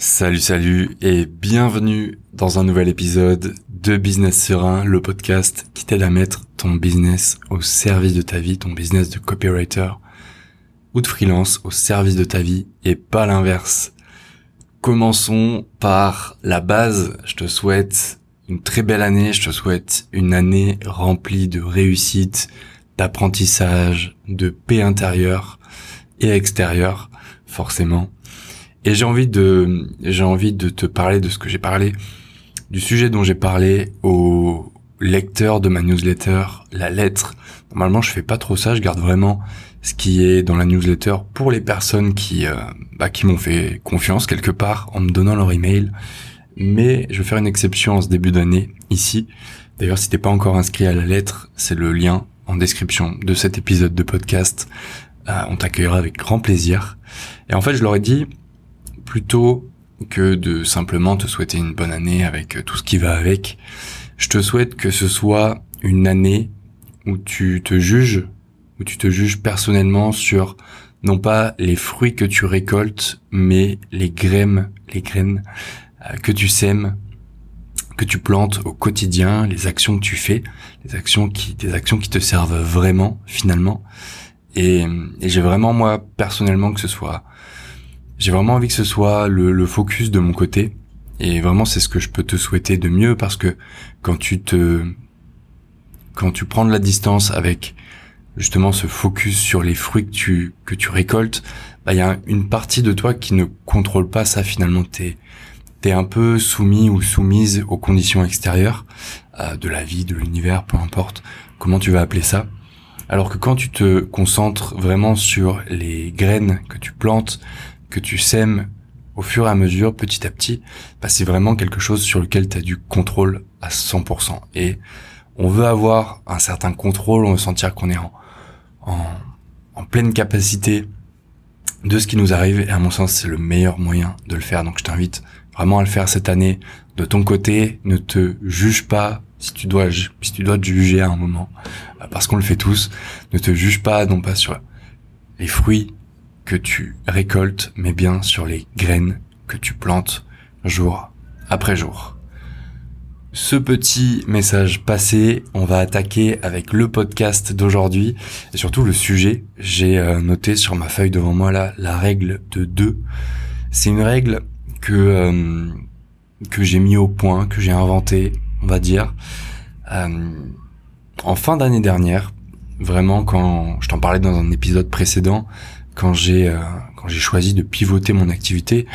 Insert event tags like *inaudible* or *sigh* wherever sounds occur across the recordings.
Salut, salut et bienvenue dans un nouvel épisode de Business Serein, le podcast qui t'aide à mettre ton business au service de ta vie, ton business de copywriter ou de freelance au service de ta vie et pas l'inverse. Commençons par la base. Je te souhaite une très belle année. Je te souhaite une année remplie de réussite, d'apprentissage, de paix intérieure et extérieure, forcément. Et j'ai envie de, j'ai envie de te parler de ce que j'ai parlé, du sujet dont j'ai parlé au lecteur de ma newsletter, la lettre. Normalement, je fais pas trop ça. Je garde vraiment ce qui est dans la newsletter pour les personnes qui, euh, bah, qui m'ont fait confiance quelque part en me donnant leur email. Mais je vais faire une exception en ce début d'année ici. D'ailleurs, si t'es pas encore inscrit à la lettre, c'est le lien en description de cet épisode de podcast. Euh, on t'accueillera avec grand plaisir. Et en fait, je leur ai dit, plutôt que de simplement te souhaiter une bonne année avec euh, tout ce qui va avec, je te souhaite que ce soit une année où tu te juges, où tu te juges personnellement sur non pas les fruits que tu récoltes, mais les graines, les graines euh, que tu sèmes, que tu plantes au quotidien, les actions que tu fais, les actions qui, des actions qui te servent vraiment finalement. Et, et j'ai vraiment moi personnellement que ce soit, j'ai vraiment envie que ce soit le, le focus de mon côté. Et vraiment c'est ce que je peux te souhaiter de mieux parce que quand tu te, quand tu prends de la distance avec justement ce focus sur les fruits que tu que tu récoltes, bah il y a une partie de toi qui ne contrôle pas ça finalement. T'es t'es un peu soumis ou soumise aux conditions extérieures de la vie, de l'univers, peu importe comment tu vas appeler ça. Alors que quand tu te concentres vraiment sur les graines que tu plantes, que tu sèmes au fur et à mesure, petit à petit, bah c'est vraiment quelque chose sur lequel tu as du contrôle à 100%. Et on veut avoir un certain contrôle, on veut sentir qu'on est en, en, en pleine capacité de ce qui nous arrive. Et à mon sens, c'est le meilleur moyen de le faire. Donc je t'invite vraiment à le faire cette année de ton côté. Ne te juge pas si tu dois, si tu dois te juger à un moment, parce qu'on le fait tous. Ne te juge pas, non pas sur les fruits que tu récoltes, mais bien sur les graines que tu plantes jour après jour. Ce petit message passé, on va attaquer avec le podcast d'aujourd'hui et surtout le sujet. J'ai euh, noté sur ma feuille devant moi là la règle de deux. C'est une règle que euh, que j'ai mis au point, que j'ai inventé, on va dire, euh, en fin d'année dernière. Vraiment, quand je t'en parlais dans un épisode précédent, quand j'ai quand j'ai choisi de pivoter mon activité,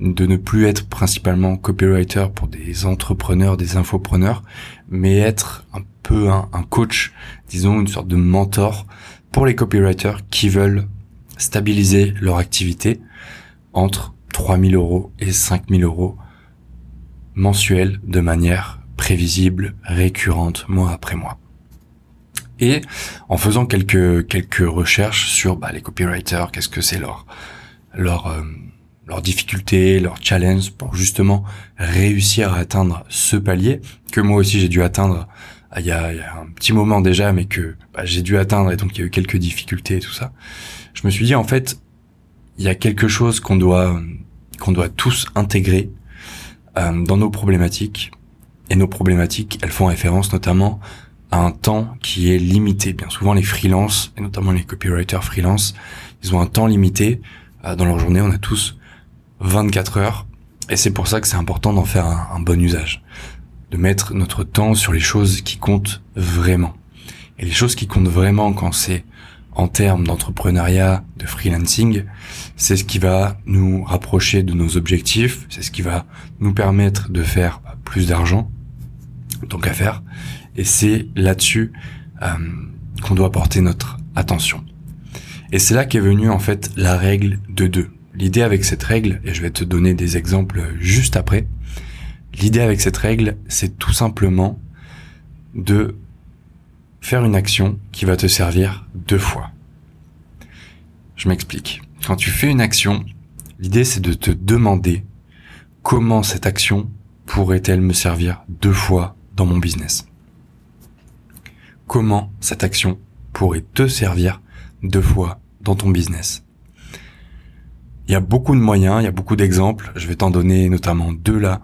de ne plus être principalement copywriter pour des entrepreneurs, des infopreneurs, mais être un peu un, un coach, disons une sorte de mentor pour les copywriters qui veulent stabiliser leur activité entre 3000 euros et 5000 euros mensuels de manière prévisible, récurrente, mois après mois. Et en faisant quelques quelques recherches sur bah, les copywriters, qu'est-ce que c'est leur leur euh, leurs difficultés, leurs challenges pour justement réussir à atteindre ce palier que moi aussi j'ai dû atteindre euh, il y, a, il y a, un petit moment déjà, mais que bah, j'ai dû atteindre et donc il y a eu quelques difficultés et tout ça. Je me suis dit en fait, il y a quelque chose qu'on doit qu'on doit tous intégrer euh, dans nos problématiques et nos problématiques, elles font référence notamment un temps qui est limité. Bien souvent les freelances et notamment les copywriters freelance, ils ont un temps limité euh, dans leur journée. On a tous 24 heures. Et c'est pour ça que c'est important d'en faire un, un, bon usage. De mettre notre temps sur les choses qui comptent vraiment. Et les choses qui comptent vraiment quand c'est en termes d'entrepreneuriat, de freelancing, c'est ce qui va nous rapprocher de nos objectifs, c'est ce qui va nous permettre de faire plus d'argent, tant qu'à faire, et c'est là-dessus euh, qu'on doit porter notre attention. Et c'est là qu'est venue en fait la règle de deux. L'idée avec cette règle, et je vais te donner des exemples juste après, l'idée avec cette règle, c'est tout simplement de faire une action qui va te servir deux fois. Je m'explique. Quand tu fais une action, l'idée c'est de te demander comment cette action pourrait-elle me servir deux fois dans mon business. Comment cette action pourrait te servir deux fois dans ton business. Il y a beaucoup de moyens, il y a beaucoup d'exemples. Je vais t'en donner notamment deux là,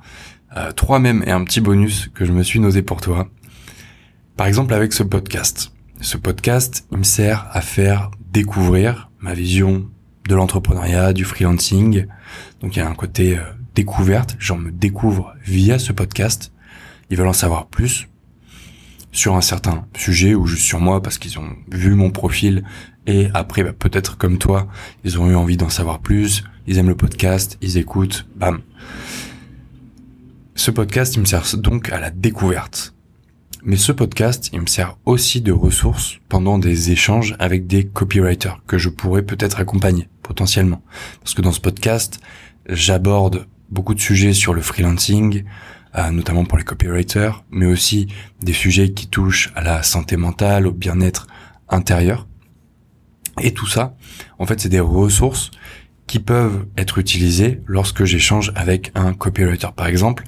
euh, trois même et un petit bonus que je me suis nosé pour toi. Par exemple avec ce podcast. Ce podcast, il me sert à faire découvrir ma vision de l'entrepreneuriat, du freelancing. Donc il y a un côté euh, découverte, j'en me découvre via ce podcast. Ils veulent en savoir plus sur un certain sujet ou juste sur moi parce qu'ils ont vu mon profil et après bah, peut-être comme toi, ils ont eu envie d'en savoir plus, ils aiment le podcast, ils écoutent, bam. Ce podcast, il me sert donc à la découverte. Mais ce podcast, il me sert aussi de ressource pendant des échanges avec des copywriters que je pourrais peut-être accompagner potentiellement. Parce que dans ce podcast, j'aborde beaucoup de sujets sur le freelancing, euh, notamment pour les copywriters, mais aussi des sujets qui touchent à la santé mentale, au bien-être intérieur. Et tout ça, en fait, c'est des ressources qui peuvent être utilisées lorsque j'échange avec un copywriter. Par exemple,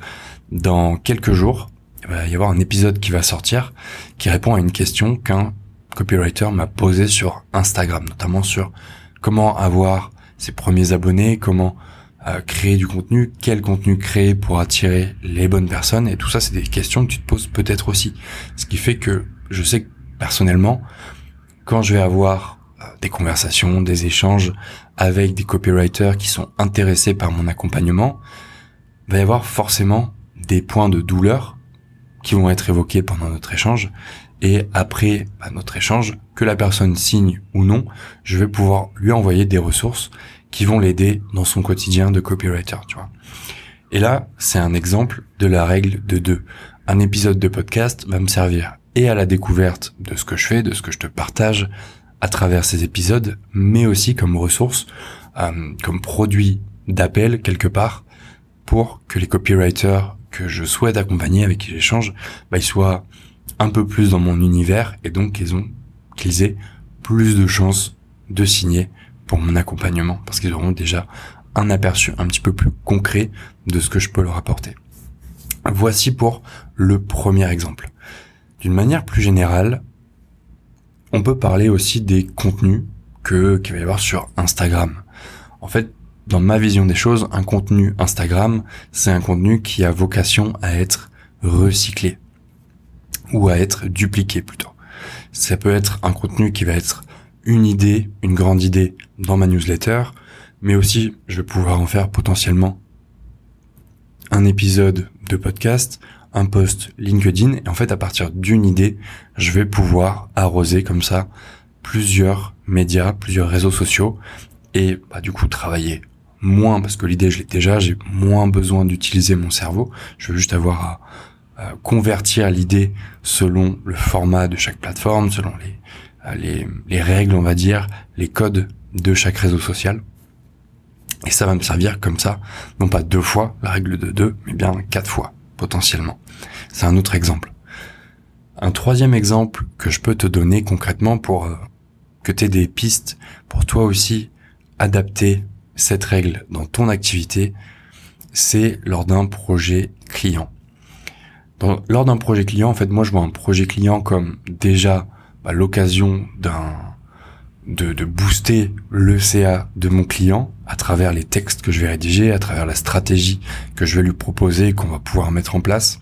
dans quelques jours, il va y avoir un épisode qui va sortir qui répond à une question qu'un copywriter m'a posée sur Instagram, notamment sur comment avoir ses premiers abonnés, comment euh, créer du contenu, quel contenu créer pour attirer les bonnes personnes, et tout ça, c'est des questions que tu te poses peut-être aussi. Ce qui fait que je sais que personnellement, quand je vais avoir euh, des conversations, des échanges avec des copywriters qui sont intéressés par mon accompagnement, il va y avoir forcément des points de douleur qui vont être évoqués pendant notre échange. Et après bah, notre échange, que la personne signe ou non, je vais pouvoir lui envoyer des ressources qui vont l'aider dans son quotidien de copywriter, tu vois. Et là, c'est un exemple de la règle de deux. Un épisode de podcast va me servir et à la découverte de ce que je fais, de ce que je te partage à travers ces épisodes, mais aussi comme ressource, euh, comme produit d'appel quelque part, pour que les copywriters que je souhaite accompagner, avec qui j'échange, bah, ils soient un peu plus dans mon univers et donc qu'ils ont, qu'ils aient plus de chances de signer pour mon accompagnement parce qu'ils auront déjà un aperçu un petit peu plus concret de ce que je peux leur apporter. Voici pour le premier exemple. D'une manière plus générale, on peut parler aussi des contenus que qu'il va y avoir sur Instagram. En fait, dans ma vision des choses, un contenu Instagram, c'est un contenu qui a vocation à être recyclé ou à être dupliqué plutôt. Ça peut être un contenu qui va être une idée, une grande idée dans ma newsletter, mais aussi je vais pouvoir en faire potentiellement un épisode de podcast, un post LinkedIn, et en fait à partir d'une idée, je vais pouvoir arroser comme ça plusieurs médias, plusieurs réseaux sociaux, et bah, du coup travailler moins, parce que l'idée je l'ai déjà, j'ai moins besoin d'utiliser mon cerveau, je veux juste avoir à, convertir l'idée selon le format de chaque plateforme, selon les, les, les règles, on va dire, les codes de chaque réseau social. Et ça va me servir comme ça, non pas deux fois la règle de deux, mais bien quatre fois, potentiellement. C'est un autre exemple. Un troisième exemple que je peux te donner concrètement pour euh, que tu aies des pistes pour toi aussi adapter cette règle dans ton activité, c'est lors d'un projet client. lors d'un projet client, en fait, moi, je vois un projet client comme déjà bah, l'occasion d'un de, booster le CA de mon client à travers les textes que je vais rédiger, à travers la stratégie que je vais lui proposer, qu'on va pouvoir mettre en place.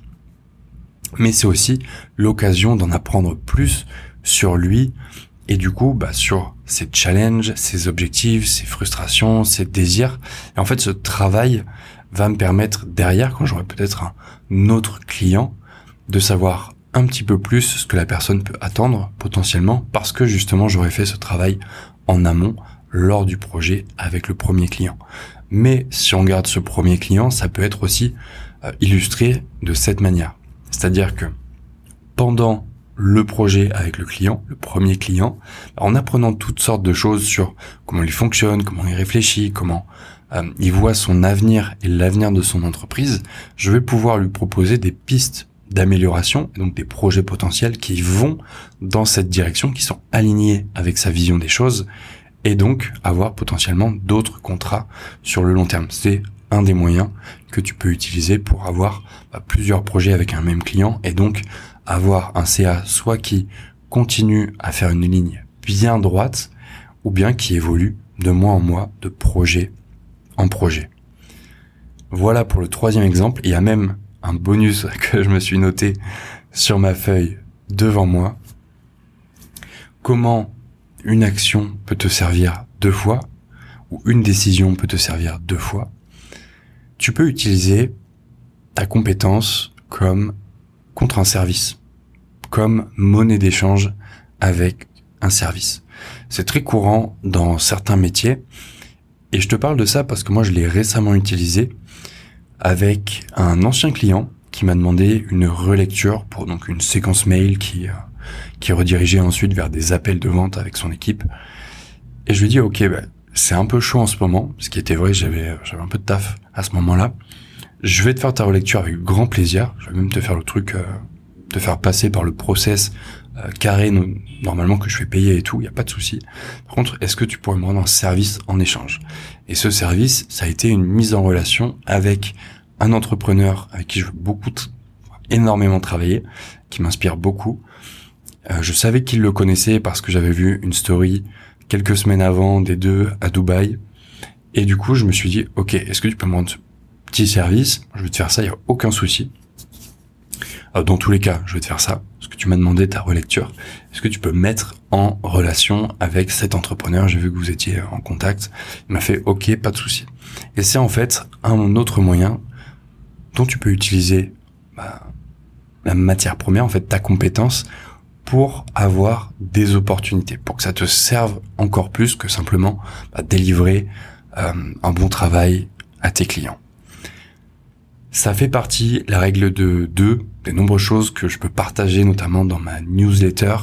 Mais c'est aussi l'occasion d'en apprendre plus sur lui et du coup bah, sur ses challenges, ses objectifs, ses frustrations, ses désirs. Et en fait, ce travail va me permettre derrière, quand j'aurai peut-être un autre client, de savoir un petit peu plus ce que la personne peut attendre potentiellement parce que justement j'aurais fait ce travail en amont lors du projet avec le premier client. Mais si on garde ce premier client, ça peut être aussi euh, illustré de cette manière. C'est-à-dire que pendant le projet avec le client, le premier client, en apprenant toutes sortes de choses sur comment il fonctionne, comment il réfléchit, comment euh, il voit son avenir et l'avenir de son entreprise, je vais pouvoir lui proposer des pistes d'amélioration, donc des projets potentiels qui vont dans cette direction, qui sont alignés avec sa vision des choses, et donc avoir potentiellement d'autres contrats sur le long terme. C'est un des moyens que tu peux utiliser pour avoir bah, plusieurs projets avec un même client et donc avoir un CA soit qui continue à faire une ligne bien droite ou bien qui évolue de mois en mois, de projet en projet. Voilà pour le troisième exemple. Il y a même un bonus *laughs* que je me suis noté sur ma feuille devant moi. Comment une action peut te servir deux fois ou une décision peut te servir deux fois. Tu peux utiliser ta compétence comme contre un service, comme monnaie d'échange avec un service. C'est très courant dans certains métiers et je te parle de ça parce que moi je l'ai récemment utilisé avec un ancien client qui m'a demandé une relecture pour donc une séquence mail qui euh, qui redirigeait ensuite vers des appels de vente avec son équipe. Et je lui dis ok bah, c'est un peu chaud en ce moment, ce qui était vrai, j'avais j'avais un peu de taf à ce moment-là. Je vais te faire ta relecture avec grand plaisir. Je vais même te faire le truc, euh, te faire passer par le process euh, carré normalement que je fais payer et tout, il y a pas de souci. Par contre, est-ce que tu pourrais me rendre un service en échange? Et ce service, ça a été une mise en relation avec un entrepreneur avec qui je veux beaucoup, énormément travailler, qui m'inspire beaucoup. Euh, je savais qu'il le connaissait parce que j'avais vu une story quelques semaines avant des deux à Dubaï. Et du coup, je me suis dit, ok, est-ce que tu peux me rendre petit service? Je vais te faire ça, il y a aucun souci. Euh, dans tous les cas, je vais te faire ça, parce que tu m'as demandé ta relecture. Est-ce que tu peux mettre en relation avec cet entrepreneur? J'ai vu que vous étiez en contact. Il m'a fait OK, pas de souci. Et c'est en fait un autre moyen dont tu peux utiliser bah, la matière première, en fait ta compétence, pour avoir des opportunités, pour que ça te serve encore plus que simplement bah, délivrer euh, un bon travail à tes clients. Ça fait partie, la règle de deux, des nombreuses choses que je peux partager, notamment dans ma newsletter,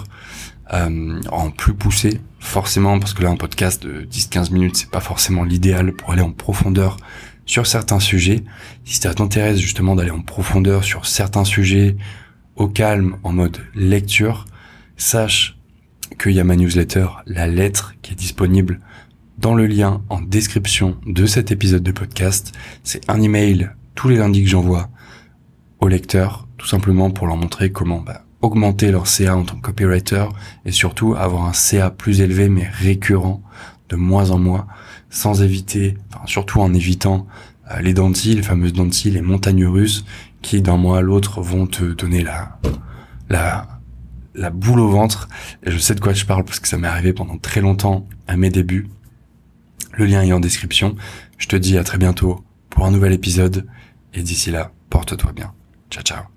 euh, en plus poussé, forcément, parce que là, un podcast de 10-15 minutes, c'est pas forcément l'idéal pour aller en profondeur sur certains sujets. Si ça t'intéresse justement d'aller en profondeur sur certains sujets, au calme, en mode lecture, sache qu'il y a ma newsletter, la lettre, qui est disponible dans le lien en description de cet épisode de podcast. C'est un email tous les lundis que j'envoie aux lecteurs, tout simplement pour leur montrer comment bah, augmenter leur CA en tant que copywriter et surtout avoir un CA plus élevé mais récurrent de mois en mois, sans éviter, enfin, surtout en évitant euh, les dentilles, les fameuses dentilles, les montagnes russes, qui d'un mois à l'autre vont te donner la, la, la boule au ventre. Et je sais de quoi je parle parce que ça m'est arrivé pendant très longtemps à mes débuts. Le lien est en description. Je te dis à très bientôt pour un nouvel épisode. Et d'ici là, porte-toi bien. Ciao, ciao.